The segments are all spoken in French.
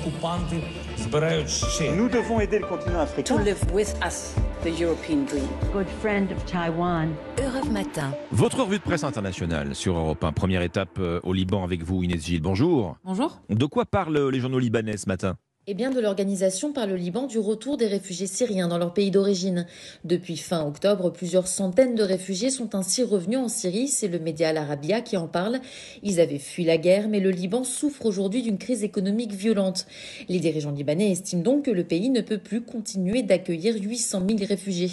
окупанти збирають ще. Nous devons aider le continent to africain. live with us the European dream. good friend of Taiwan. Europe Matin. Votre revue de presse internationale sur Europe 1. Première étape euh, au Liban avec vous, Inès Gilles. Bonjour. Bonjour. De quoi parlent les journaux libanais ce matin Eh bien, de l'organisation par le Liban du retour des réfugiés syriens dans leur pays d'origine. Depuis fin octobre, plusieurs centaines de réfugiés sont ainsi revenus en Syrie. C'est le média Al Arabiya qui en parle. Ils avaient fui la guerre, mais le Liban souffre aujourd'hui d'une crise économique violente. Les dirigeants libanais estiment donc que le pays ne peut plus continuer d'accueillir 800 000 réfugiés.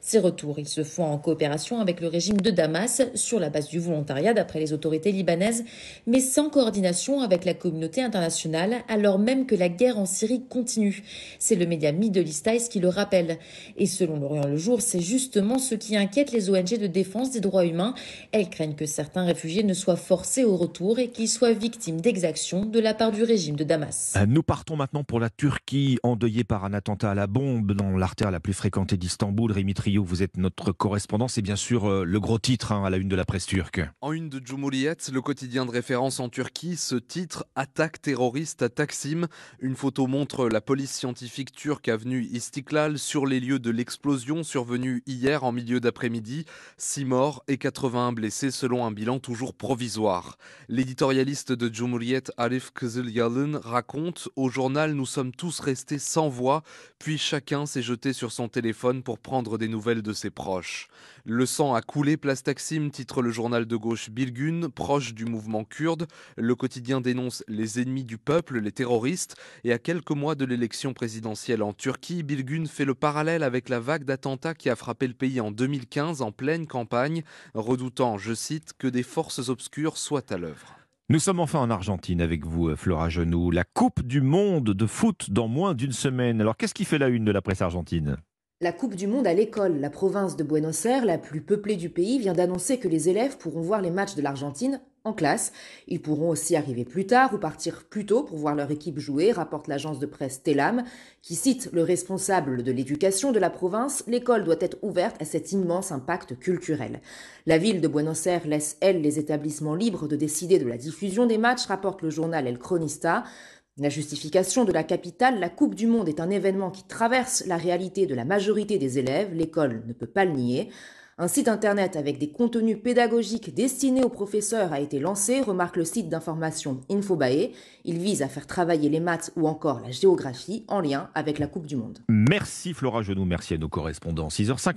Ces retours, ils se font en coopération avec le régime de Damas, sur la base du volontariat d'après les autorités libanaises, mais sans coordination avec la communauté internationale, alors même que la guerre en Syrie continue. C'est le média Middle East Eyes qui le rappelle. Et selon l'Orient le Jour, c'est justement ce qui inquiète les ONG de défense des droits humains. Elles craignent que certains réfugiés ne soient forcés au retour et qu'ils soient victimes d'exactions de la part du régime de Damas. Euh, Nous partons maintenant pour la Turquie, endeuillée par un attentat à la bombe dans l'artère la plus fréquentée d'Istanbul. Rémi Trio, vous êtes notre correspondant. C'est bien sûr euh, le gros titre hein, à la une de la presse turque. En une de Cumhuriyet, le quotidien de référence en Turquie, ce titre Attaque terroriste à Taksim. Une photo montre la police scientifique turque avenue Istiklal sur les lieux de l'explosion survenue hier en milieu d'après-midi. 6 morts et 81 blessés selon un bilan toujours provisoire. L'éditorialiste de Cumhuriyet Arif Kızılyalın raconte Au journal, nous sommes tous restés sans voix, puis chacun s'est jeté sur son téléphone pour prendre des nouvelles de ses proches. Le sang a coulé place Taksim, titre le journal de gauche Bilgun, proche du mouvement kurde. Le quotidien dénonce les ennemis du peuple, les terroristes. Et à quelques mois de l'élection présidentielle en Turquie, Bilgun fait le parallèle avec la vague d'attentats qui a frappé le pays en 2015 en pleine campagne, redoutant, je cite, que des forces obscures soient à l'œuvre. Nous sommes enfin en Argentine avec vous, euh, Flora Genoux. La Coupe du Monde de foot dans moins d'une semaine. Alors qu'est-ce qui fait la une de la presse argentine? La Coupe du Monde à l'école. La province de Buenos Aires, la plus peuplée du pays, vient d'annoncer que les élèves pourront voir les matchs de l'Argentine en classe. Ils pourront aussi arriver plus tard ou partir plus tôt pour voir leur équipe jouer, rapporte l'agence de presse Telam, qui cite le responsable de l'éducation de la province. L'école doit être ouverte à cet immense impact culturel. La ville de Buenos Aires laisse, elle, les établissements libres de décider de la diffusion des matchs, rapporte le journal El Cronista. La justification de la capitale, la Coupe du Monde est un événement qui traverse la réalité de la majorité des élèves, l'école ne peut pas le nier. Un site internet avec des contenus pédagogiques destinés aux professeurs a été lancé, remarque le site d'information Infobae. Il vise à faire travailler les maths ou encore la géographie en lien avec la Coupe du Monde. Merci Flora Genoux, merci à nos correspondants. 6h50.